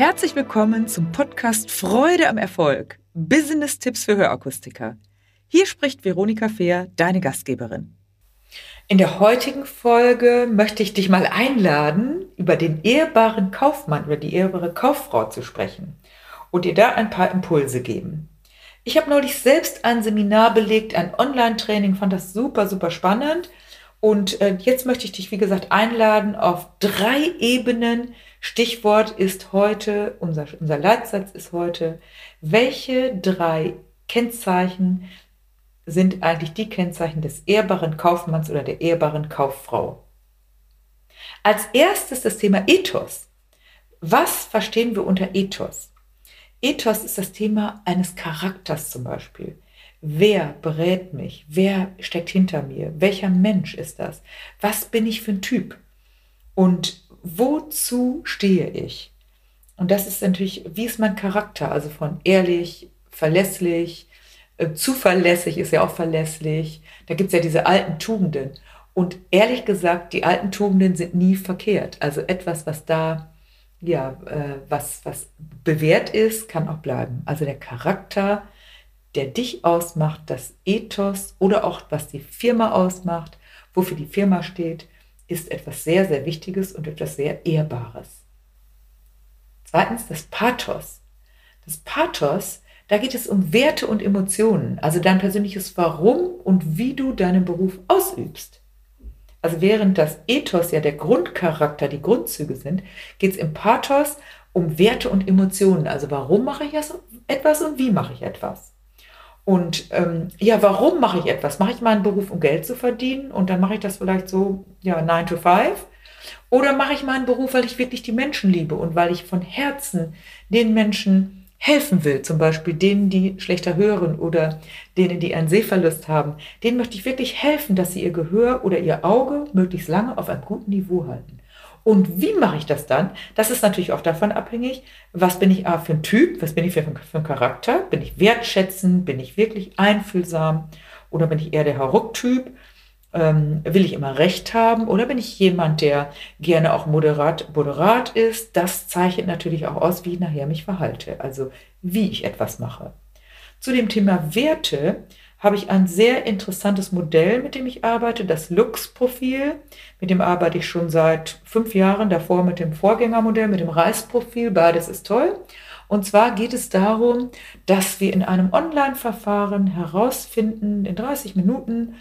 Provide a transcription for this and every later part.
Herzlich willkommen zum Podcast Freude am Erfolg. Business-Tipps für Hörakustiker. Hier spricht Veronika Fehr, deine Gastgeberin. In der heutigen Folge möchte ich dich mal einladen, über den ehrbaren Kaufmann oder die ehrbare Kauffrau zu sprechen und dir da ein paar Impulse geben. Ich habe neulich selbst ein Seminar belegt, ein Online-Training, fand das super, super spannend. Und äh, jetzt möchte ich dich, wie gesagt, einladen auf drei Ebenen. Stichwort ist heute, unser, unser Leitsatz ist heute, welche drei Kennzeichen sind eigentlich die Kennzeichen des ehrbaren Kaufmanns oder der ehrbaren Kauffrau? Als erstes das Thema Ethos. Was verstehen wir unter Ethos? Ethos ist das Thema eines Charakters zum Beispiel. Wer berät mich? Wer steckt hinter mir? Welcher Mensch ist das? Was bin ich für ein Typ? Und wozu stehe ich? Und das ist natürlich, wie ist mein Charakter? Also von ehrlich, verlässlich, äh, zuverlässig ist ja auch verlässlich. Da gibt es ja diese alten Tugenden. Und ehrlich gesagt, die alten Tugenden sind nie verkehrt. Also etwas, was da, ja, äh, was, was bewährt ist, kann auch bleiben. Also der Charakter, der dich ausmacht, das Ethos oder auch was die Firma ausmacht, wofür die Firma steht, ist etwas sehr, sehr Wichtiges und etwas sehr Ehrbares. Zweitens das Pathos. Das Pathos, da geht es um Werte und Emotionen, also dein persönliches Warum und wie du deinen Beruf ausübst. Also während das Ethos ja der Grundcharakter, die Grundzüge sind, geht es im Pathos um Werte und Emotionen. Also warum mache ich etwas und wie mache ich etwas? Und ähm, ja, warum mache ich etwas? Mache ich meinen Beruf, um Geld zu verdienen und dann mache ich das vielleicht so, ja, 9 to 5? Oder mache ich meinen Beruf, weil ich wirklich die Menschen liebe und weil ich von Herzen den Menschen helfen will, zum Beispiel denen, die schlechter hören oder denen, die einen Sehverlust haben, denen möchte ich wirklich helfen, dass sie ihr Gehör oder ihr Auge möglichst lange auf einem guten Niveau halten. Und wie mache ich das dann? Das ist natürlich auch davon abhängig, was bin ich für ein Typ, was bin ich für, für ein Charakter? Bin ich wertschätzend? Bin ich wirklich einfühlsam? Oder bin ich eher der Hauruck-Typ? Ähm, will ich immer Recht haben? Oder bin ich jemand, der gerne auch moderat, moderat ist? Das zeichnet natürlich auch aus, wie ich nachher mich verhalte, also wie ich etwas mache. Zu dem Thema Werte habe ich ein sehr interessantes Modell, mit dem ich arbeite, das Lux-Profil. Mit dem arbeite ich schon seit fünf Jahren, davor mit dem Vorgängermodell, mit dem Reis-Profil. Beides ist toll. Und zwar geht es darum, dass wir in einem Online-Verfahren herausfinden, in 30 Minuten,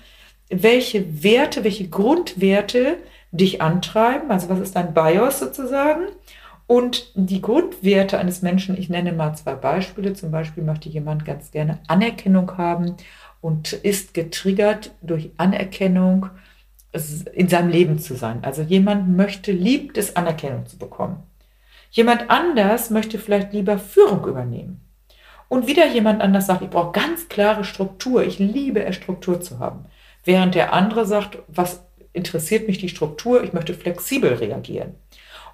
welche Werte, welche Grundwerte dich antreiben. Also was ist dein BIOS sozusagen? Und die Grundwerte eines Menschen, ich nenne mal zwei Beispiele. Zum Beispiel möchte jemand ganz gerne Anerkennung haben und ist getriggert durch Anerkennung in seinem Leben zu sein. Also jemand möchte, liebt es, Anerkennung zu bekommen. Jemand anders möchte vielleicht lieber Führung übernehmen. Und wieder jemand anders sagt, ich brauche ganz klare Struktur. Ich liebe es, Struktur zu haben. Während der andere sagt, was interessiert mich die Struktur? Ich möchte flexibel reagieren.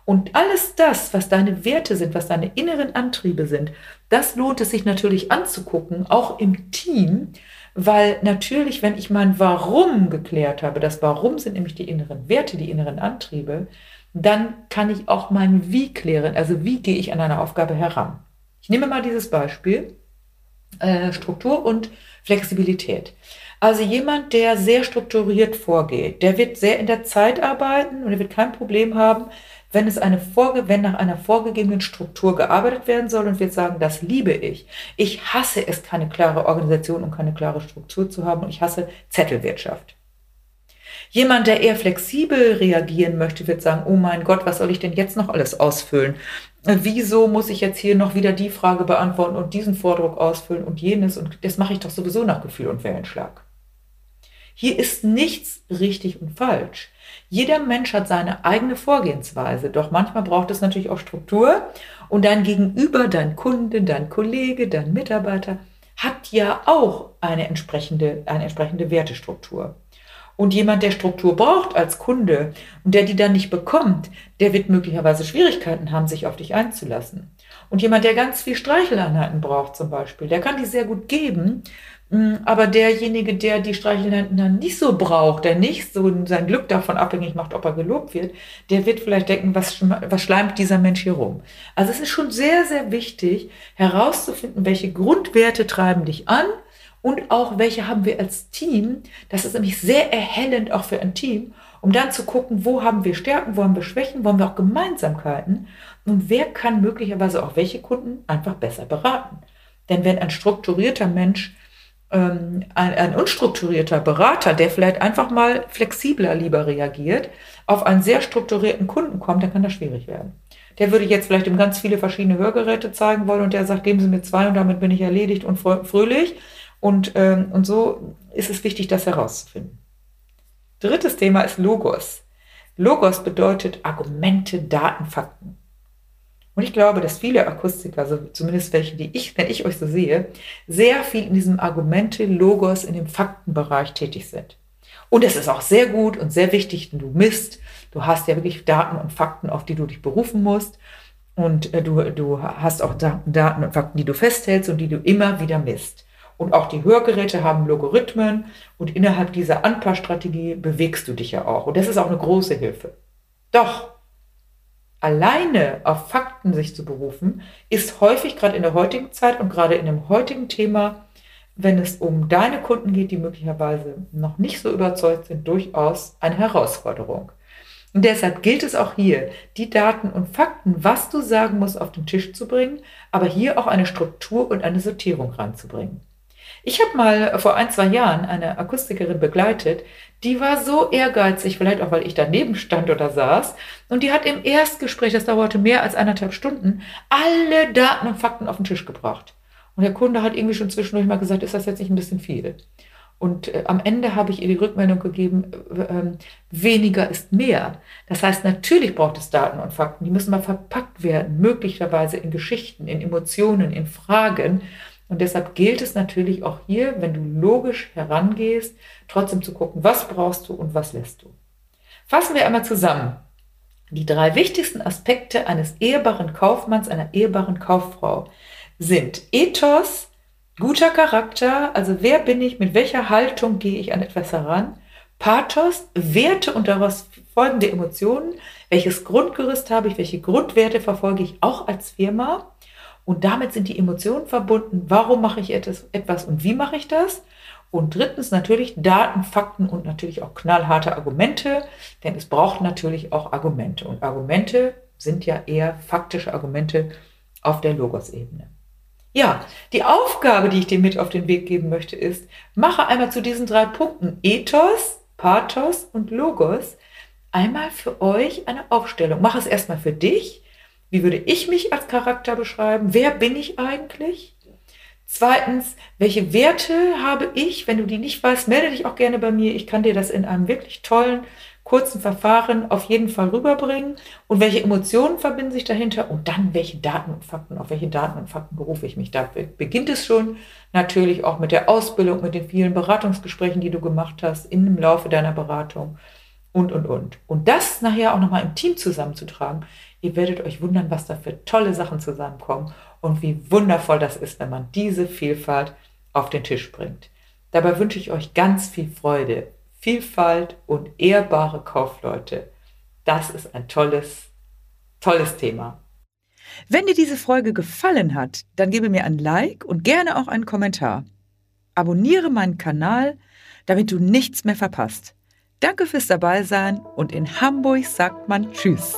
Und alles das, was deine Werte sind, was deine inneren Antriebe sind, das lohnt es sich natürlich anzugucken, auch im Team, weil natürlich, wenn ich mein Warum geklärt habe, das Warum sind nämlich die inneren Werte, die inneren Antriebe, dann kann ich auch mein Wie klären. Also wie gehe ich an eine Aufgabe heran? Ich nehme mal dieses Beispiel, äh, Struktur und Flexibilität. Also jemand, der sehr strukturiert vorgeht, der wird sehr in der Zeit arbeiten und er wird kein Problem haben, wenn es eine Vorge wenn nach einer vorgegebenen Struktur gearbeitet werden soll und wir sagen, das liebe ich. Ich hasse es, keine klare Organisation und keine klare Struktur zu haben und ich hasse Zettelwirtschaft. Jemand, der eher flexibel reagieren möchte, wird sagen, oh mein Gott, was soll ich denn jetzt noch alles ausfüllen? Wieso muss ich jetzt hier noch wieder die Frage beantworten und diesen Vordruck ausfüllen und jenes? Und das mache ich doch sowieso nach Gefühl und Wellenschlag. Hier ist nichts richtig und falsch. Jeder Mensch hat seine eigene Vorgehensweise, doch manchmal braucht es natürlich auch Struktur und dein Gegenüber, dein Kunde, dein Kollege, dein Mitarbeiter hat ja auch eine entsprechende, eine entsprechende Wertestruktur. Und jemand, der Struktur braucht als Kunde und der die dann nicht bekommt, der wird möglicherweise Schwierigkeiten haben, sich auf dich einzulassen. Und jemand, der ganz viel Streicheleinheiten braucht zum Beispiel, der kann die sehr gut geben, aber derjenige, der die Streicheleinheiten dann nicht so braucht, der nicht so sein Glück davon abhängig macht, ob er gelobt wird, der wird vielleicht denken, was, was schleimt dieser Mensch hier rum? Also es ist schon sehr, sehr wichtig herauszufinden, welche Grundwerte treiben dich an und auch welche haben wir als Team. Das ist nämlich sehr erhellend auch für ein Team, um dann zu gucken, wo haben wir Stärken, wo haben wir Schwächen, wo haben wir auch Gemeinsamkeiten und wer kann möglicherweise auch welche Kunden einfach besser beraten. Denn wenn ein strukturierter Mensch ein, ein unstrukturierter Berater, der vielleicht einfach mal flexibler lieber reagiert, auf einen sehr strukturierten Kunden kommt, dann kann das schwierig werden. Der würde jetzt vielleicht ihm ganz viele verschiedene Hörgeräte zeigen wollen und der sagt, geben Sie mir zwei und damit bin ich erledigt und fröhlich. Und, ähm, und so ist es wichtig, das herauszufinden. Drittes Thema ist Logos. Logos bedeutet Argumente, Daten, Fakten. Und ich glaube, dass viele Akustiker, also zumindest welche, die ich, wenn ich euch so sehe, sehr viel in diesem Argumente, Logos, in dem Faktenbereich tätig sind. Und es ist auch sehr gut und sehr wichtig, denn du misst. Du hast ja wirklich Daten und Fakten, auf die du dich berufen musst. Und äh, du, du hast auch Daten und Fakten, die du festhältst und die du immer wieder misst. Und auch die Hörgeräte haben Logarithmen und innerhalb dieser Anpassstrategie bewegst du dich ja auch. Und das ist auch eine große Hilfe. Doch alleine auf Fakten sich zu berufen, ist häufig gerade in der heutigen Zeit und gerade in dem heutigen Thema, wenn es um deine Kunden geht, die möglicherweise noch nicht so überzeugt sind, durchaus eine Herausforderung. Und deshalb gilt es auch hier, die Daten und Fakten, was du sagen musst, auf den Tisch zu bringen, aber hier auch eine Struktur und eine Sortierung ranzubringen. Ich habe mal vor ein, zwei Jahren eine Akustikerin begleitet, die war so ehrgeizig, vielleicht auch, weil ich daneben stand oder saß, und die hat im Erstgespräch, das dauerte mehr als eineinhalb Stunden, alle Daten und Fakten auf den Tisch gebracht. Und der Kunde hat irgendwie schon zwischendurch mal gesagt, ist das jetzt nicht ein bisschen viel? Und äh, am Ende habe ich ihr die Rückmeldung gegeben, äh, äh, weniger ist mehr. Das heißt, natürlich braucht es Daten und Fakten, die müssen mal verpackt werden, möglicherweise in Geschichten, in Emotionen, in Fragen, und deshalb gilt es natürlich auch hier, wenn du logisch herangehst, trotzdem zu gucken, was brauchst du und was lässt du. Fassen wir einmal zusammen. Die drei wichtigsten Aspekte eines ehrbaren Kaufmanns, einer ehrbaren Kauffrau sind Ethos, guter Charakter, also wer bin ich, mit welcher Haltung gehe ich an etwas heran, Pathos, Werte und daraus folgende Emotionen, welches Grundgerüst habe ich, welche Grundwerte verfolge ich auch als Firma und damit sind die Emotionen verbunden. Warum mache ich etwas und wie mache ich das? Und drittens natürlich Daten, Fakten und natürlich auch knallharte Argumente, denn es braucht natürlich auch Argumente. Und Argumente sind ja eher faktische Argumente auf der Logos-Ebene. Ja, die Aufgabe, die ich dir mit auf den Weg geben möchte, ist, mache einmal zu diesen drei Punkten Ethos, Pathos und Logos einmal für euch eine Aufstellung. Mach es erstmal für dich wie würde ich mich als Charakter beschreiben? Wer bin ich eigentlich? Zweitens, welche Werte habe ich? Wenn du die nicht weißt, melde dich auch gerne bei mir. Ich kann dir das in einem wirklich tollen, kurzen Verfahren auf jeden Fall rüberbringen. Und welche Emotionen verbinden sich dahinter? Und dann, welche Daten und Fakten, auf welche Daten und Fakten berufe ich mich? Da beginnt es schon natürlich auch mit der Ausbildung, mit den vielen Beratungsgesprächen, die du gemacht hast im Laufe deiner Beratung und, und, und. Und das nachher auch nochmal im Team zusammenzutragen, Ihr werdet euch wundern, was da für tolle Sachen zusammenkommen und wie wundervoll das ist, wenn man diese Vielfalt auf den Tisch bringt. Dabei wünsche ich euch ganz viel Freude, Vielfalt und ehrbare Kaufleute. Das ist ein tolles, tolles Thema. Wenn dir diese Folge gefallen hat, dann gebe mir ein Like und gerne auch einen Kommentar. Abonniere meinen Kanal, damit du nichts mehr verpasst. Danke fürs Dabeisein und in Hamburg sagt man Tschüss.